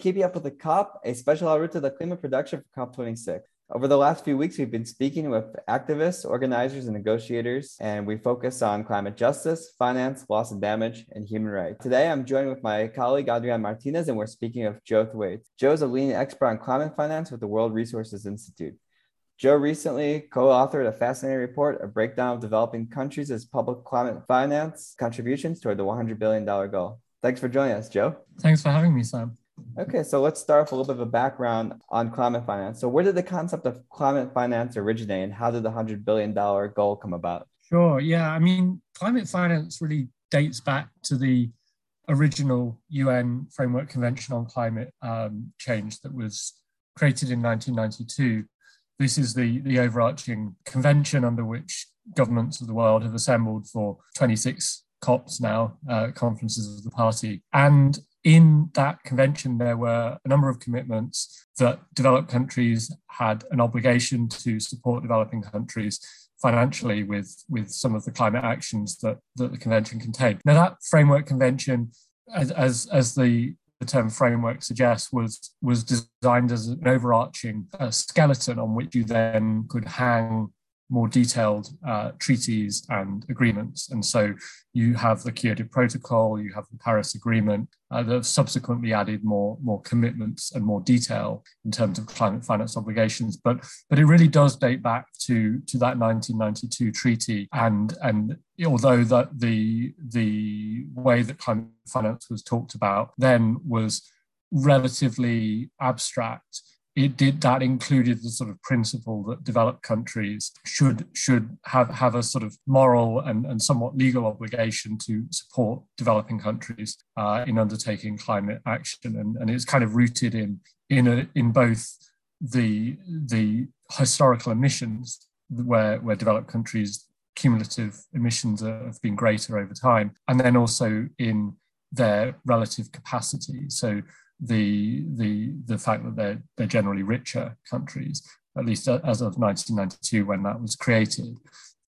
Keeping Up with the COP, a special Ruta del Clima production for COP26. Over the last few weeks, we've been speaking with activists, organizers, and negotiators, and we focus on climate justice, finance, loss and damage, and human rights. Today, I'm joined with my colleague, Adrian Martinez, and we're speaking of Joe Thwaites. Joe is a leading expert on climate finance with the World Resources Institute. Joe recently co authored a fascinating report, a breakdown of developing countries as public climate finance contributions toward the $100 billion goal. Thanks for joining us, Joe. Thanks for having me, Sam. Okay, so let's start with a little bit of a background on climate finance. So, where did the concept of climate finance originate, and how did the $100 billion goal come about? Sure, yeah. I mean, climate finance really dates back to the original UN Framework Convention on Climate um, Change that was created in 1992. This is the, the overarching convention under which governments of the world have assembled for 26 COPs now, uh, conferences of the party. And in that convention, there were a number of commitments that developed countries had an obligation to support developing countries financially with, with some of the climate actions that, that the convention contained. Now, that framework convention, as, as, as the, the term framework suggests, was, was designed as an overarching uh, skeleton on which you then could hang more detailed uh, treaties and agreements. And so you have the Kyoto Protocol, you have the Paris Agreement uh, that have subsequently added more, more commitments and more detail in terms of climate finance obligations. But, but it really does date back to, to that 1992 treaty. And, and although that the, the way that climate finance was talked about then was relatively abstract, it did that included the sort of principle that developed countries should should have have a sort of moral and, and somewhat legal obligation to support developing countries uh, in undertaking climate action. And, and it's kind of rooted in in a, in both the the historical emissions where where developed countries cumulative emissions have been greater over time and then also in their relative capacity. So the the the fact that they're they're generally richer countries, at least as of 1992 when that was created,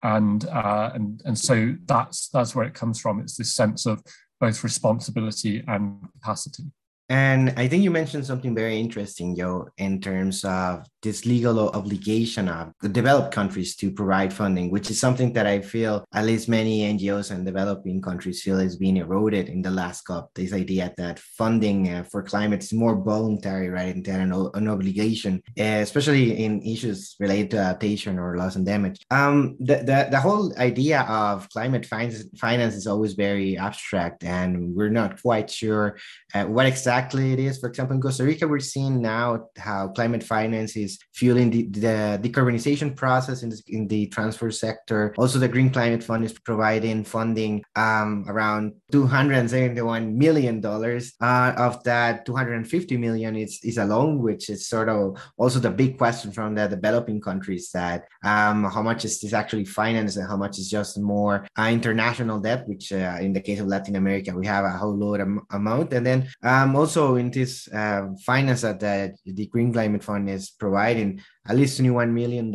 and uh, and and so that's that's where it comes from. It's this sense of both responsibility and capacity. And I think you mentioned something very interesting, Joe, in terms of this legal obligation of the developed countries to provide funding, which is something that I feel at least many NGOs and developing countries feel is being eroded in the last COP. This idea that funding uh, for climate is more voluntary rather than an, an obligation, especially in issues related to adaptation or loss and damage. Um, the, the, the whole idea of climate finance, finance is always very abstract, and we're not quite sure uh, what exactly it is. For example, in Costa Rica, we're seeing now how climate finance is fueling the, the decarbonization process in the, in the transfer sector. Also, the Green Climate Fund is providing funding um, around $271 million. Uh, of that, 250 million is, is a loan, which is sort of also the big question from the developing countries that um, how much is this actually financed and how much is just more uh, international debt, which uh, in the case of Latin America, we have a whole load of amount. And then um, also in this uh, finance that the, the Green Climate Fund is providing, at least $21 million.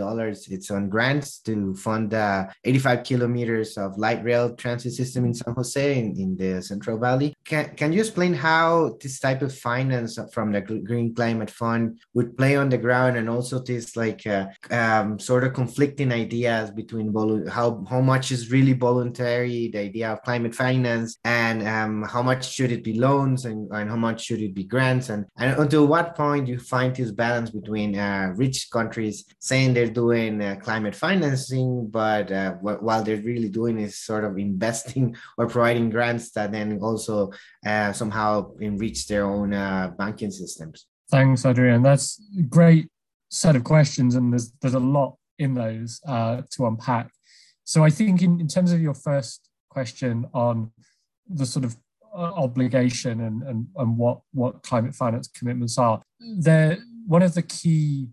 It's on grants to fund uh, 85 kilometers of light rail transit system in San Jose in, in the Central Valley. Can, can you explain how this type of finance from the Green Climate Fund would play on the ground and also this like uh, um, sort of conflicting ideas between volu- how, how much is really voluntary, the idea of climate finance, and um, how much should it be loans and, and how much should it be grants? And, and until what point you find this balance between uh, rich countries saying they're doing uh, climate financing, but uh, while they're really doing is sort of investing or providing grants that then also uh, somehow enrich their own uh, banking systems. Thanks, Adrian. That's a great set of questions, and there's there's a lot in those uh, to unpack. So I think in, in terms of your first question on the sort of obligation and, and, and what, what climate finance commitments are, there one of the key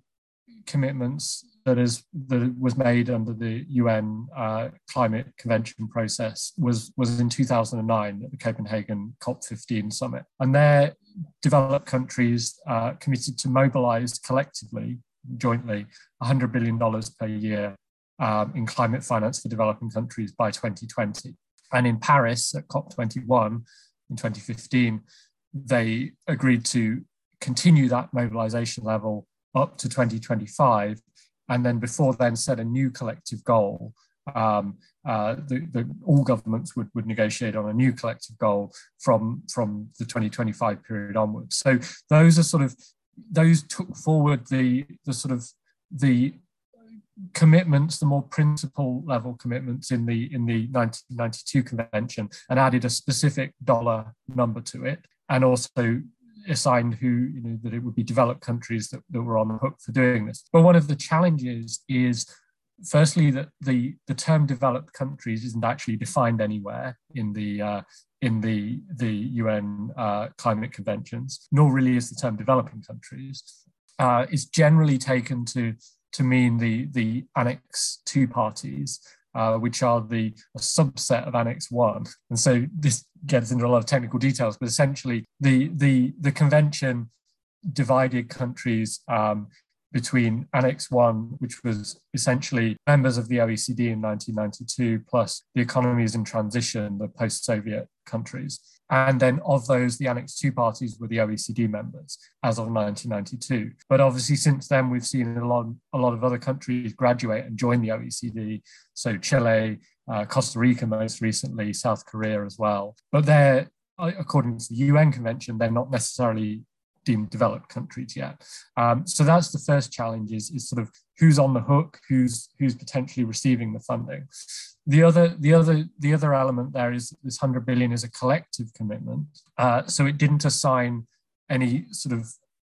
commitments that is that was made under the UN uh, climate convention process was was in 2009 at the Copenhagen COP15 summit, and there developed countries uh, committed to mobilize collectively, jointly, 100 billion dollars per year um, in climate finance for developing countries by 2020. And in Paris at COP21 in 2015, they agreed to continue that mobilization level up to 2025, and then before then set a new collective goal. Um, uh, the, the, all governments would, would negotiate on a new collective goal from, from the 2025 period onwards. So those are sort of those took forward the the sort of the commitments, the more principle level commitments in the in the 1992 convention, and added a specific dollar number to it, and also assigned who you know that it would be developed countries that, that were on the hook for doing this. But one of the challenges is firstly that the the term developed countries isn't actually defined anywhere in the uh, in the the UN uh, climate conventions, nor really is the term developing countries. Uh, is generally taken to to mean the the Annex Two parties, uh, which are the subset of Annex One. And so this gets into a lot of technical details, but essentially the the the convention divided countries um, between Annex 1, which was essentially members of the OECD in 1992, plus the economies in transition, the post Soviet countries. And then of those, the Annex 2 parties were the OECD members as of 1992. But obviously, since then, we've seen a lot, a lot of other countries graduate and join the OECD. So Chile, uh, Costa Rica most recently, South Korea as well. But they're, according to the UN Convention, they're not necessarily deemed developed countries yet. Um, so that's the first challenge is, is sort of who's on the hook, who's who's potentially receiving the funding. The other the other the other element there is this 100 billion is a collective commitment. Uh, so it didn't assign any sort of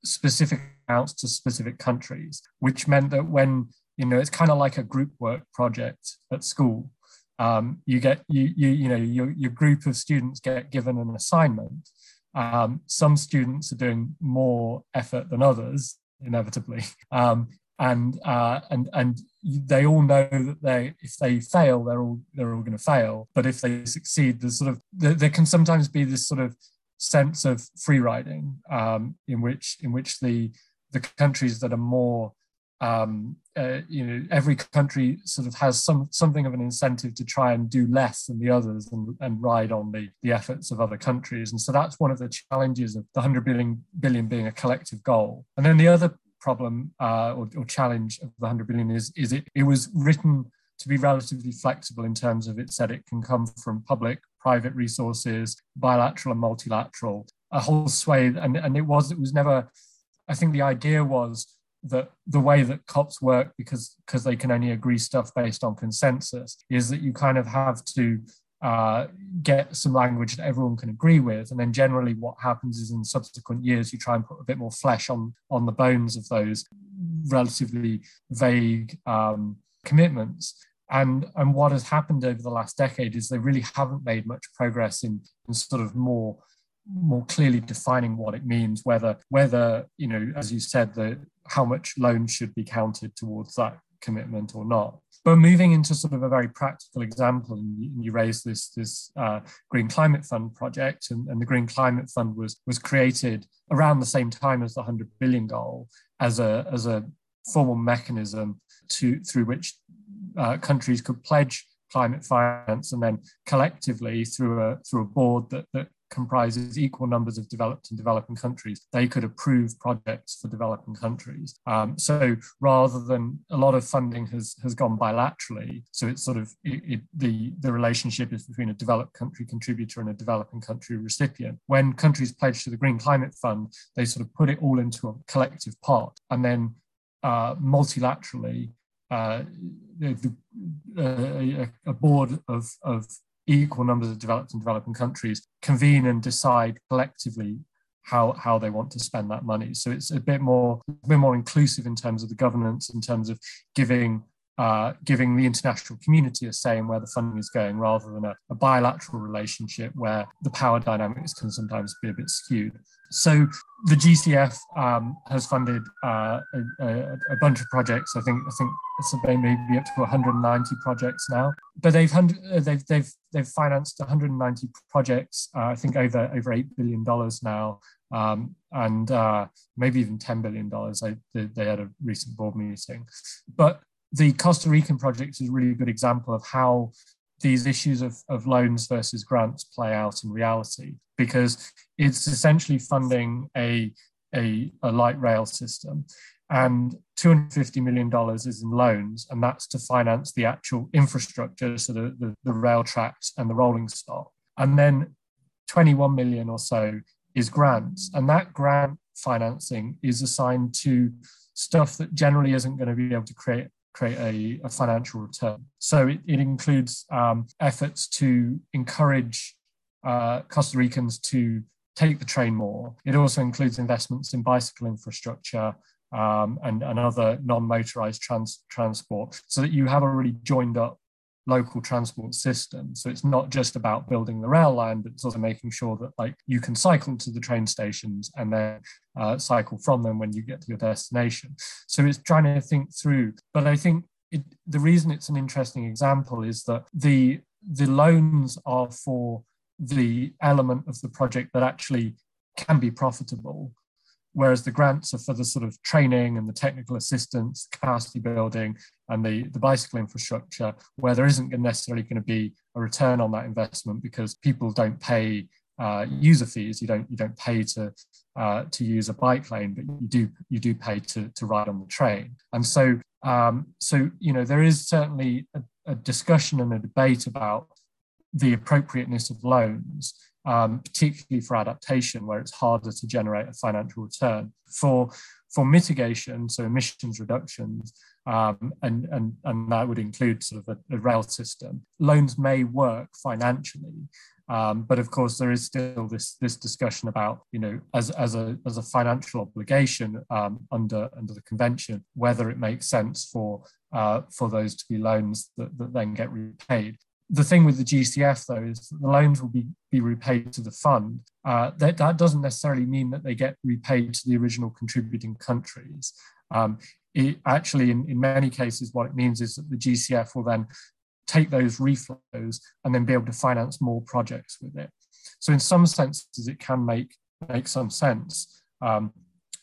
specific amounts to specific countries, which meant that when you know it's kind of like a group work project at school. Um, you get you you you know your, your group of students get given an assignment um, some students are doing more effort than others, inevitably, um, and uh, and and they all know that they if they fail, they're all they're all going to fail. But if they succeed, there's sort of there, there can sometimes be this sort of sense of free riding um, in which in which the the countries that are more um, uh, you know, every country sort of has some something of an incentive to try and do less than the others and, and ride on the, the efforts of other countries. And so that's one of the challenges of the 100 billion, billion being a collective goal. And then the other problem uh, or, or, challenge of the 100 billion is, is it, it was written to be relatively flexible in terms of it said it can come from public, private resources, bilateral and multilateral, a whole swathe. And, and it was, it was never, I think the idea was that the way that COPs work because because they can only agree stuff based on consensus is that you kind of have to uh, get some language that everyone can agree with and then generally what happens is in subsequent years you try and put a bit more flesh on on the bones of those relatively vague um, commitments and and what has happened over the last decade is they really haven't made much progress in, in sort of more more clearly defining what it means whether whether you know as you said the how much loan should be counted towards that commitment or not. But moving into sort of a very practical example, and you, raised this this uh, Green Climate Fund project, and, and, the Green Climate Fund was was created around the same time as the 100 billion goal as a as a formal mechanism to through which uh, countries could pledge climate finance and then collectively through a through a board that, that comprises equal numbers of developed and developing countries, they could approve projects for developing countries. Um, so rather than a lot of funding has has gone bilaterally, so it's sort of it, it, the the relationship is between a developed country contributor and a developing country recipient. When countries pledge to the Green Climate Fund, they sort of put it all into a collective pot, and then uh, multilaterally. Uh, the, uh, a, a board of, of equal numbers of developed and developing countries convene and decide collectively how how they want to spend that money. So it's a bit more a bit more inclusive in terms of the governance, in terms of giving uh, giving the international community a say in where the funding is going, rather than a, a bilateral relationship where the power dynamics can sometimes be a bit skewed. So the GCF um, has funded uh, a, a, bunch of projects. I think I think it's maybe up to 190 projects now. But they've uh, they've they've they've financed 190 projects. Uh, I think over over eight billion dollars now, um, and uh, maybe even 10 billion dollars. They, they had a recent board meeting. But the Costa Rican project is a really good example of how these issues of, of loans versus grants play out in reality because it's essentially funding a a, a light rail system. And $250 million is in loans, and that's to finance the actual infrastructure, so the, the, the rail tracks and the rolling stock. And then 21 million or so is grants. And that grant financing is assigned to stuff that generally isn't going to be able to create create a, a financial return. So it, it includes um, efforts to encourage uh, Costa Ricans to take the train more. It also includes investments in bicycle infrastructure um, and, and other non-motorized trans, transport so that you have a really joined up local transport system. So it's not just about building the rail line, but it's also making sure that like you can cycle to the train stations and then uh, cycle from them when you get to your destination. So it's trying to think through. But I think it, the reason it's an interesting example is that the the loans are for the element of the project that actually can be profitable whereas the grants are for the sort of training and the technical assistance, capacity building, and the, the bicycle infrastructure, where there isn't necessarily going to be a return on that investment because people don't pay uh, user fees. You don't you don't pay to uh, to use a bike lane, but you do you do pay to to ride on the train. And so um, so you know there is certainly a, a discussion and a debate about the appropriateness of loans um, particularly for adaptation, where it's harder to generate a financial return. For, for mitigation, so emissions reductions, um, and, and, and that would include sort of a, a rail system, loans may work financially. Um, but of course, there is still this, this discussion about, you know, as, as, a, as a financial obligation um, under, under the convention, whether it makes sense for, uh, for those to be loans that, that then get repaid the thing with the GCF though is that the loans will be, be repaid to the fund. Uh, that, that doesn't necessarily mean that they get repaid to the original contributing countries. Um, it actually, in, in many cases, what it means is that the GCF will then take those reflows and then be able to finance more projects with it. So in some senses, it can make make some sense. Um,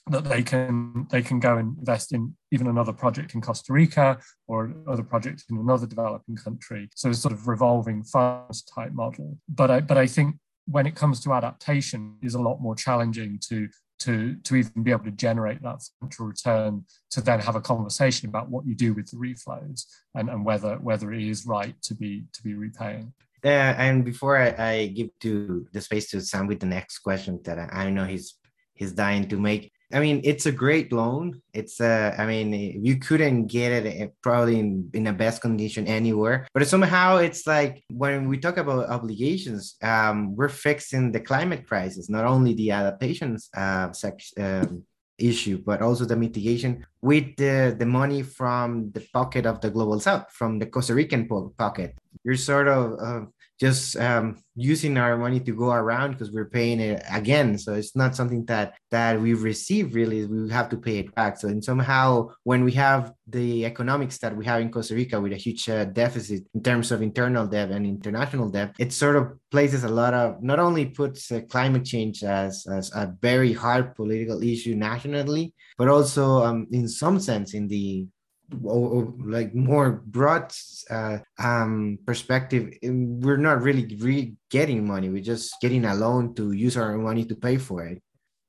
that they can they can go and invest in even another project in Costa Rica or other project in another developing country. So it's sort of revolving funds type model. But I, but I think when it comes to adaptation, is a lot more challenging to to to even be able to generate that financial return to then have a conversation about what you do with the reflows and, and whether whether it is right to be to be repaying. Uh, and before I, I, give to the space to Sam with the next question that I, I know he's he's dying to make, I mean, it's a great loan. It's uh, I mean, you couldn't get it eh, probably in, in the best condition anywhere. But somehow it's like when we talk about obligations, um, we're fixing the climate crisis, not only the adaptations uh, um, issue, but also the mitigation with the, the money from the pocket of the global south, from the Costa Rican po- pocket. You're sort of uh, just um, using our money to go around because we're paying it again. So it's not something that that we receive really. We have to pay it back. So and somehow when we have the economics that we have in Costa Rica with a huge uh, deficit in terms of internal debt and international debt, it sort of places a lot of not only puts uh, climate change as, as a very hard political issue nationally, but also um, in some sense in the like more broad uh, um, perspective, we're not really re- getting money. We're just getting a loan to use our money to pay for it.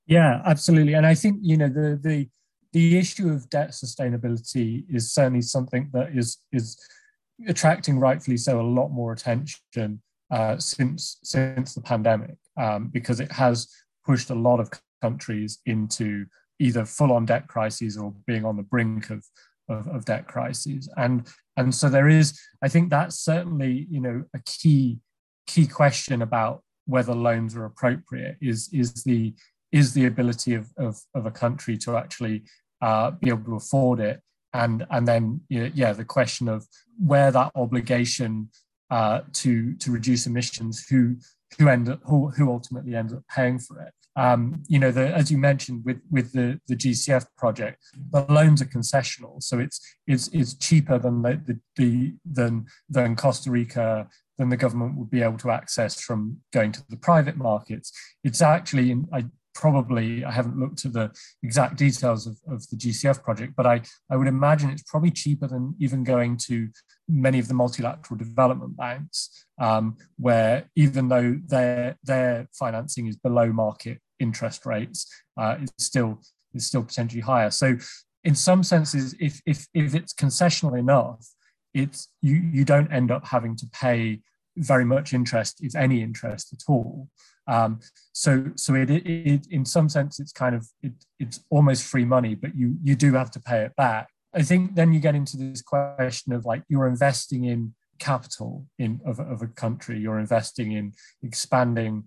Yeah, absolutely. And I think you know the the the issue of debt sustainability is certainly something that is is attracting rightfully so a lot more attention uh, since since the pandemic um, because it has pushed a lot of countries into either full on debt crises or being on the brink of of, of debt crises. And, and so there is, I think that's certainly, you know, a key, key question about whether loans are appropriate is, is the, is the ability of, of, of a country to actually uh, be able to afford it. And, and then, yeah, the question of where that obligation uh, to, to reduce emissions, who, who, end up, who, who ultimately ends up paying for it. Um, you know, the, as you mentioned with with the, the GCF project, the loans are concessional, so it's it's it's cheaper than the, the, the than than Costa Rica than the government would be able to access from going to the private markets. It's actually, I probably I haven't looked at the exact details of, of the GCF project, but I, I would imagine it's probably cheaper than even going to many of the multilateral development banks, um, where even though their their financing is below market interest rates uh, is still is still potentially higher. So in some senses, if if if it's concessional enough, it's you you don't end up having to pay very much interest, if any interest at all. Um, so so it, it, it, in some sense it's kind of it, it's almost free money, but you you do have to pay it back. I think then you get into this question of like you're investing in capital in of, of a country, you're investing in expanding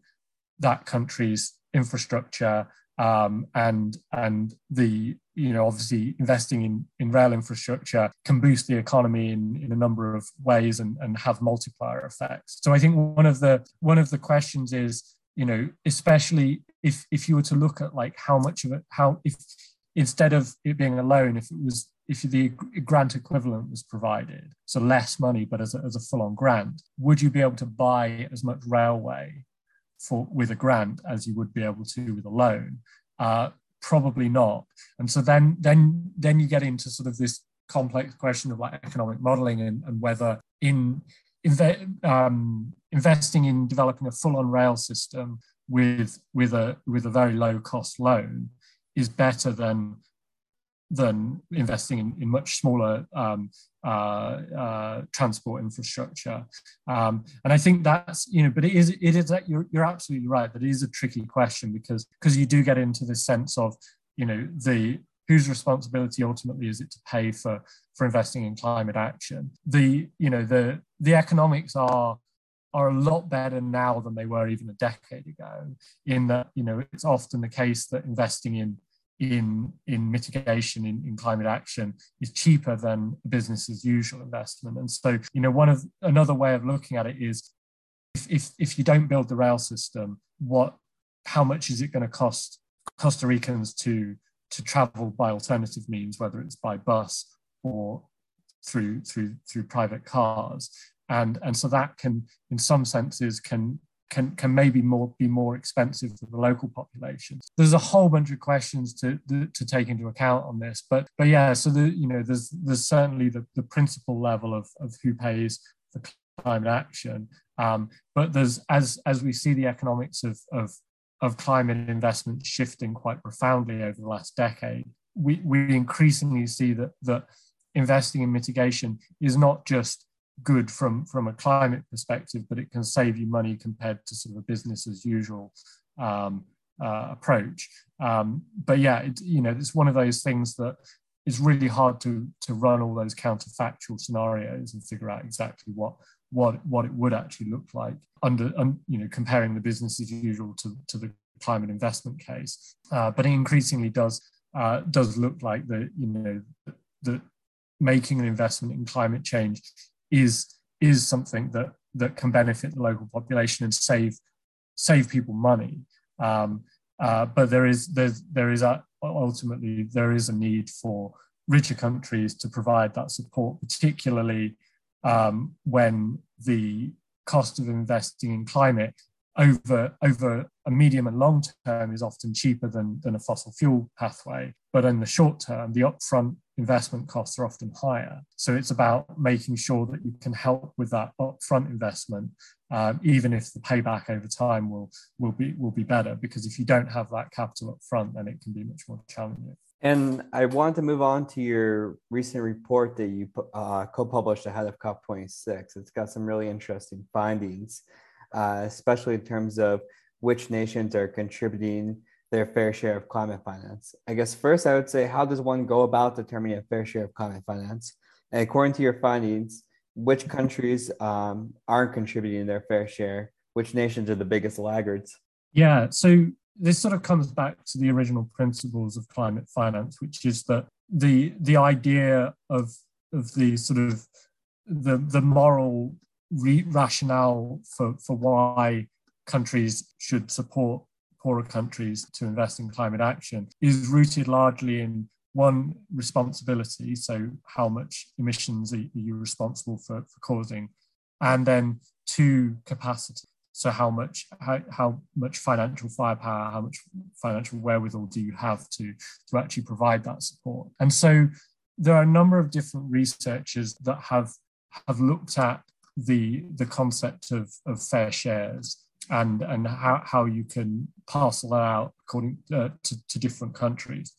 that country's infrastructure um, and and the you know obviously investing in in rail infrastructure can boost the economy in, in a number of ways and, and have multiplier effects. So i think one of the one of the questions is you know especially if if you were to look at like how much of it how if instead of it being a loan if it was if the grant equivalent was provided so less money but as a, as a full-on grant would you be able to buy as much railway for with a grant as you would be able to with a loan uh, probably not. And so then then then you get into sort of this complex question of like economic modeling and, and whether in um, investing in developing a full-on rail system with with a with a very low cost loan is better than than investing in, in much smaller um, uh, uh, transport infrastructure. Um, and I think that's you know, but it is it is that you're you're absolutely right that it is a tricky question because because you do get into this sense of you know the whose responsibility ultimately is it to pay for for investing in climate action the you know the the economics are are a lot better now than they were even a decade ago in that you know it's often the case that investing in in in mitigation in, in climate action is cheaper than business as usual investment. And so you know one of another way of looking at it is if if, if you don't build the rail system what how much is it going to cost costa ricans to to travel by alternative means whether it's by bus or through through through private cars? And and so that can in some senses can can can maybe more be more expensive for the local population. There's a whole bunch of questions to to take into account on this, but but yeah, so the you know there's there's certainly the, the principal level of, of who pays for climate action, um, but there's as as we see the economics of of of climate investment shifting quite profoundly over the last decade, we we increasingly see that that investing in mitigation is not just good from from a climate perspective, but it can save you money compared to sort of a business as usual um, uh, approach. Um, but yeah, it, you know, it's one of those things that is really hard to to run all those counterfactual scenarios and figure out exactly what what what it would actually look like under um, you know comparing the business as usual to, to the climate investment case. Uh, but it increasingly does uh, does look like that you know that making an investment in climate change is is something that that can benefit the local population and save save people money. Um, uh, but there is there's, there is a, ultimately there is a need for richer countries to provide that support, particularly um, when the cost of investing in climate over over a medium and long term is often cheaper than, than a fossil fuel pathway. But in the short term, the upfront investment costs are often higher. So it's about making sure that you can help with that upfront investment, um, even if the payback over time will will be will be better. Because if you don't have that capital up front, then it can be much more challenging. And I want to move on to your recent report that you uh, co-published ahead of COP26. It's got some really interesting findings, uh, especially in terms of which nations are contributing their fair share of climate finance. I guess first I would say, how does one go about determining a fair share of climate finance? And according to your findings, which countries um, aren't contributing their fair share? Which nations are the biggest laggards? Yeah, so this sort of comes back to the original principles of climate finance, which is that the the idea of of the sort of the the moral re- rationale for for why countries should support poorer countries to invest in climate action is rooted largely in one responsibility so how much emissions are you responsible for, for causing and then two capacity. So how much how, how much financial firepower how much financial wherewithal do you have to to actually provide that support? And so there are a number of different researchers that have have looked at the the concept of, of fair shares and and how, how you can parcel that out according uh, to, to different countries.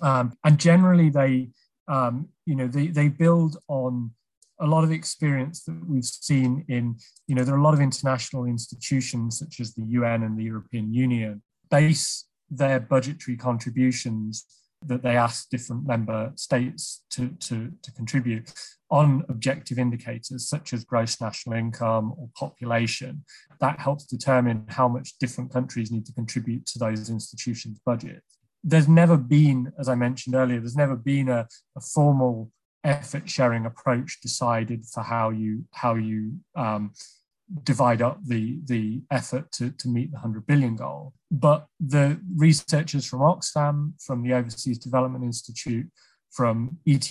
Um, and generally, they um, you know they they build on a lot of experience that we've seen in you know there are a lot of international institutions such as the UN and the European Union base their budgetary contributions that they ask different member states to, to, to contribute on objective indicators such as gross national income or population. That helps determine how much different countries need to contribute to those institutions' budgets. There's never been, as I mentioned earlier, there's never been a, a formal effort sharing approach decided for how you how you um, divide up the, the effort to, to meet the 100 billion goal. But the researchers from Oxfam, from the Overseas Development Institute, from ETH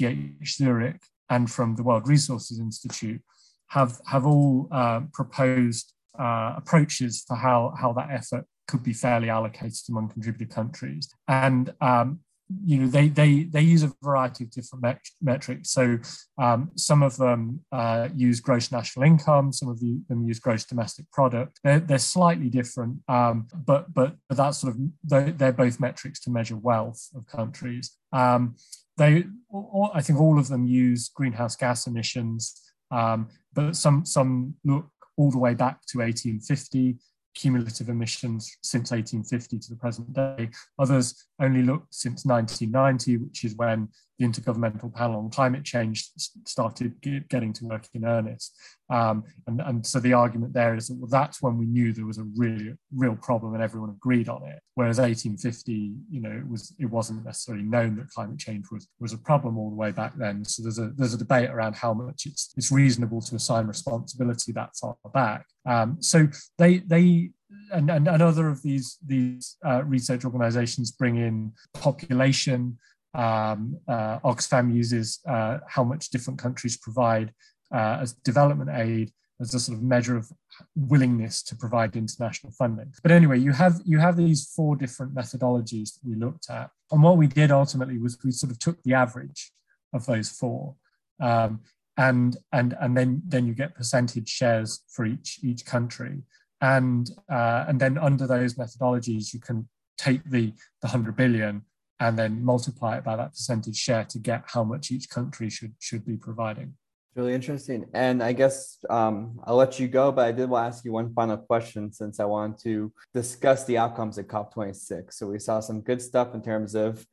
Zurich, and from the World Resources Institute have, have all uh, proposed uh, approaches for how, how that effort could be fairly allocated among contributor countries. And um, you know they they they use a variety of different met- metrics. So um, some of them uh, use gross national income some of them use gross domestic product. They're, they're slightly different um, but but that's sort of they're, they're, both metrics to measure wealth of countries. Um, they all, i think all of them use greenhouse gas emissions um, but some some look all the way back to 1850 cumulative emissions since 1850 to the present day. Others only look since 1990, which is when the Intergovernmental Panel on Climate Change started getting to work in earnest. Um, and, and so the argument there is that well, that's when we knew there was a really real problem and everyone agreed on it. Whereas 1850, you know, it was it wasn't necessarily known that climate change was was a problem all the way back then. So there's a there's a debate around how much it's it's reasonable to assign responsibility that far back. Um, so they they and, and, and other of these these uh, research organizations bring in population um, uh, Oxfam uses uh, how much different countries provide uh, as development aid as a sort of measure of willingness to provide international funding. But anyway, you have you have these four different methodologies that we looked at, and what we did ultimately was we sort of took the average of those four, um, and and and then then you get percentage shares for each each country, and uh, and then under those methodologies you can take the the hundred billion and then multiply it by that percentage share to get how much each country should should be providing. Really interesting. And I guess um, I'll let you go, but I did want to ask you one final question since I want to discuss the outcomes at COP26. So we saw some good stuff in terms of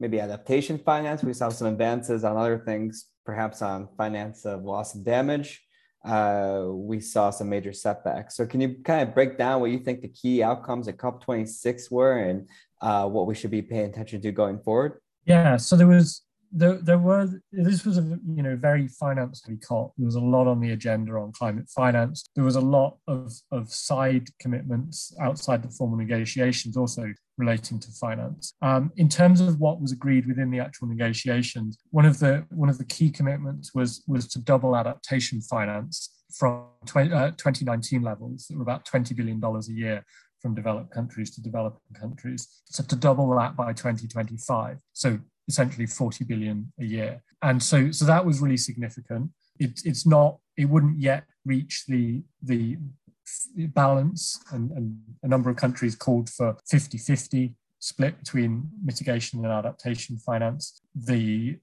maybe adaptation finance. We saw some advances on other things, perhaps on finance of loss and damage. Uh, we saw some major setbacks. So can you kind of break down what you think the key outcomes at COP26 were and uh, what we should be paying attention to going forward? Yeah, so there was there, there were this was a you know very finance heavy COP. There was a lot on the agenda on climate finance. There was a lot of of side commitments outside the formal negotiations also relating to finance. Um, in terms of what was agreed within the actual negotiations, one of the one of the key commitments was was to double adaptation finance from 20, uh, 2019 levels that were about 20 billion dollars a year from developed countries to developing countries. So to double that by 2025. So essentially 40 billion a year. And so, so that was really significant. It, it's not, it wouldn't yet reach the, the balance and, and a number of countries called for 50 50 split between mitigation and adaptation finance. The,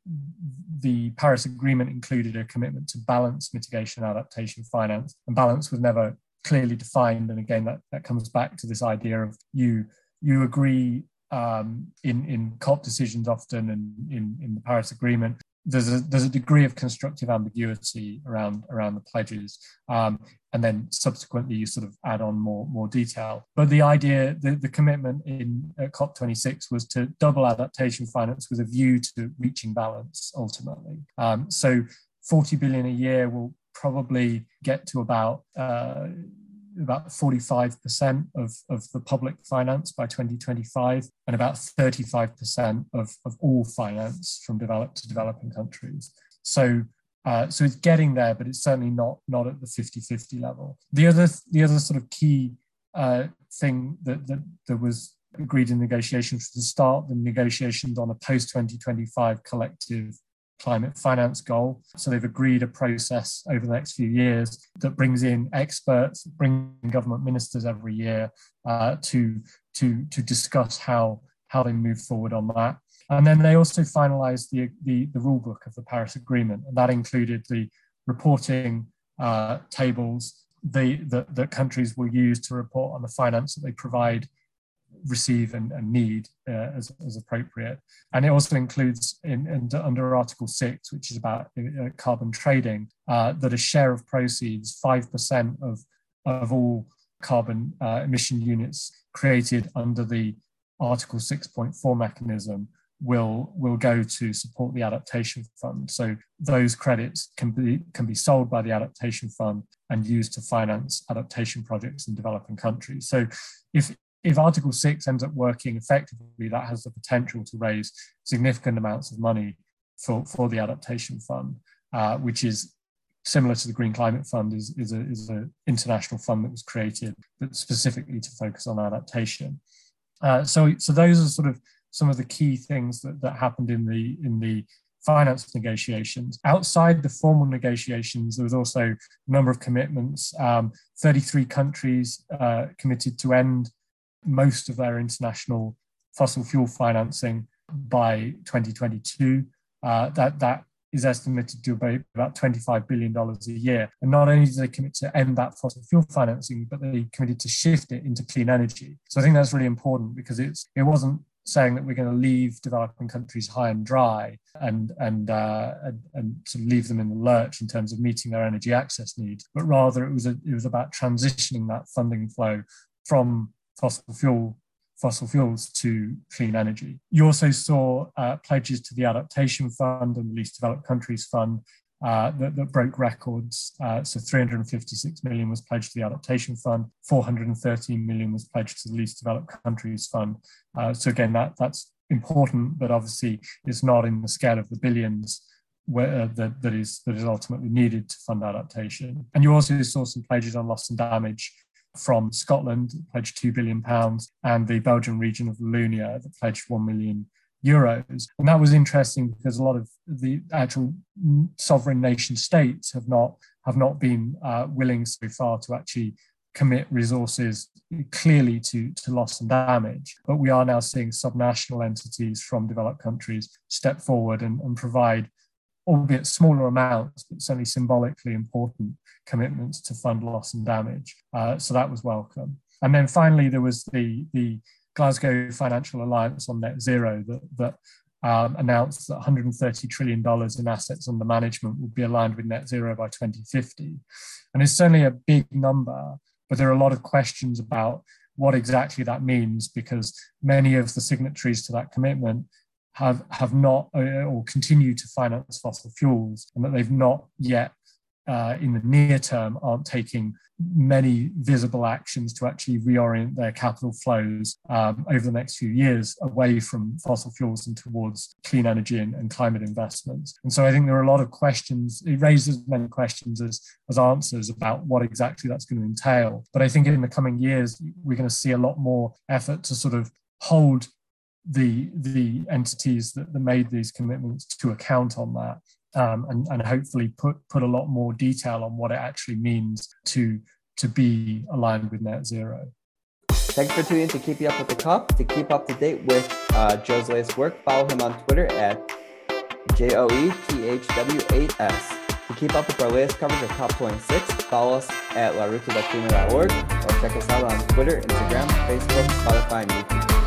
the Paris Agreement included a commitment to balance mitigation and adaptation finance, and balance was never clearly defined. And again, that, that comes back to this idea of you you agree um, in in COP decisions often and in, in the Paris Agreement. There's a there's a degree of constructive ambiguity around around the pledges, um, and then subsequently you sort of add on more more detail. But the idea, the, the commitment in COP26 was to double adaptation finance with a view to reaching balance ultimately. Um, so 40 billion a year will probably get to about uh, about 45% of, of the public finance by 2025 and about 35% of, of all finance from developed to developing countries. So uh, so it's getting there, but it's certainly not not at the 50-50 level. The other the other sort of key uh, thing that, that that was agreed in negotiations was to start the negotiations on a post 2025 collective climate finance goal. So they've agreed a process over the next few years that brings in experts, bring government ministers every year uh, to, to, to discuss how, how they move forward on that. And then they also finalized the, the, the rule book of the Paris Agreement, and that included the reporting uh, tables they, that, that countries will use to report on the finance that they provide receive and, and need uh, as, as appropriate. And it also includes in, in under Article 6, which is about uh, carbon trading, uh, that a share of proceeds, 5% of, of all carbon uh, emission units created under the Article 6.4 mechanism will will go to support the adaptation fund so those credits can be can be sold by the adaptation fund and used to finance adaptation projects in developing countries so if if Article 6 ends up working effectively, that has the potential to raise significant amounts of money for, for the adaptation fund, uh, which is similar to the Green Climate Fund, is, is an is a international fund that was created but specifically to focus on adaptation. Uh, so, so those are sort of some of the key things that, that happened in the in the finance negotiations. Outside the formal negotiations, there was also a number of commitments. Um, 33 countries uh, committed to end most of their international fossil fuel financing by 2022. Uh, that that is estimated to be about $25 billion a year. And not only did they commit to end that fossil fuel financing, but they committed to shift it into clean energy. So I think that's really important because it's it wasn't saying that we're going to leave developing countries high and dry and and uh, and, and leave them in the lurch in terms of meeting their energy access needs, but rather it was a, it was about transitioning that funding flow from fossil fuel fossil fuels to clean energy. You also saw uh, pledges to the Adaptation Fund and the Least Developed Countries Fund uh, that, that, broke records. Uh, so 356 million was pledged to the Adaptation Fund, 413 million was pledged to the Least Developed Countries Fund. Uh, so again, that, that's important, but obviously it's not in the scale of the billions where, uh, that, that, is, that is ultimately needed to fund adaptation. And you also saw some pledges on loss and damage from Scotland pledged two billion pounds, and the Belgian region of Wallonia that pledged one million euros. And that was interesting because a lot of the actual sovereign nation states have not have not been uh, willing so far to actually commit resources clearly to, to loss and damage. But we are now seeing subnational entities from developed countries step forward and, and provide albeit smaller amounts, but certainly symbolically important commitments to fund loss and damage. Uh, so that was welcome. And then finally, there was the, the Glasgow Financial Alliance on Net Zero that, that um, announced that $130 trillion in assets under management would be aligned with net zero by 2050. And it's certainly a big number, but there are a lot of questions about what exactly that means because many of the signatories to that commitment have have not uh, or continue to finance fossil fuels and that they've not yet uh, in the near term aren't taking many visible actions to actually reorient their capital flows um, over the next few years away from fossil fuels and towards clean energy and, and, climate investments. And so I think there are a lot of questions, it raises many questions as, as answers about what exactly that's going to entail. But I think in the coming years, we're going to see a lot more effort to sort of hold the the entities that, that made these commitments to account on that um, and, and hopefully put put a lot more detail on what it actually means to to be aligned with net zero. Thanks for tuning in to Keeping Up with the COP. To keep up to date with uh, Joe's latest work, follow him on Twitter at J O E T H W 8S. To keep up with our latest coverage of COP26, follow us at laruta.clima.org or check us out on Twitter, Instagram, Facebook, Spotify, and YouTube.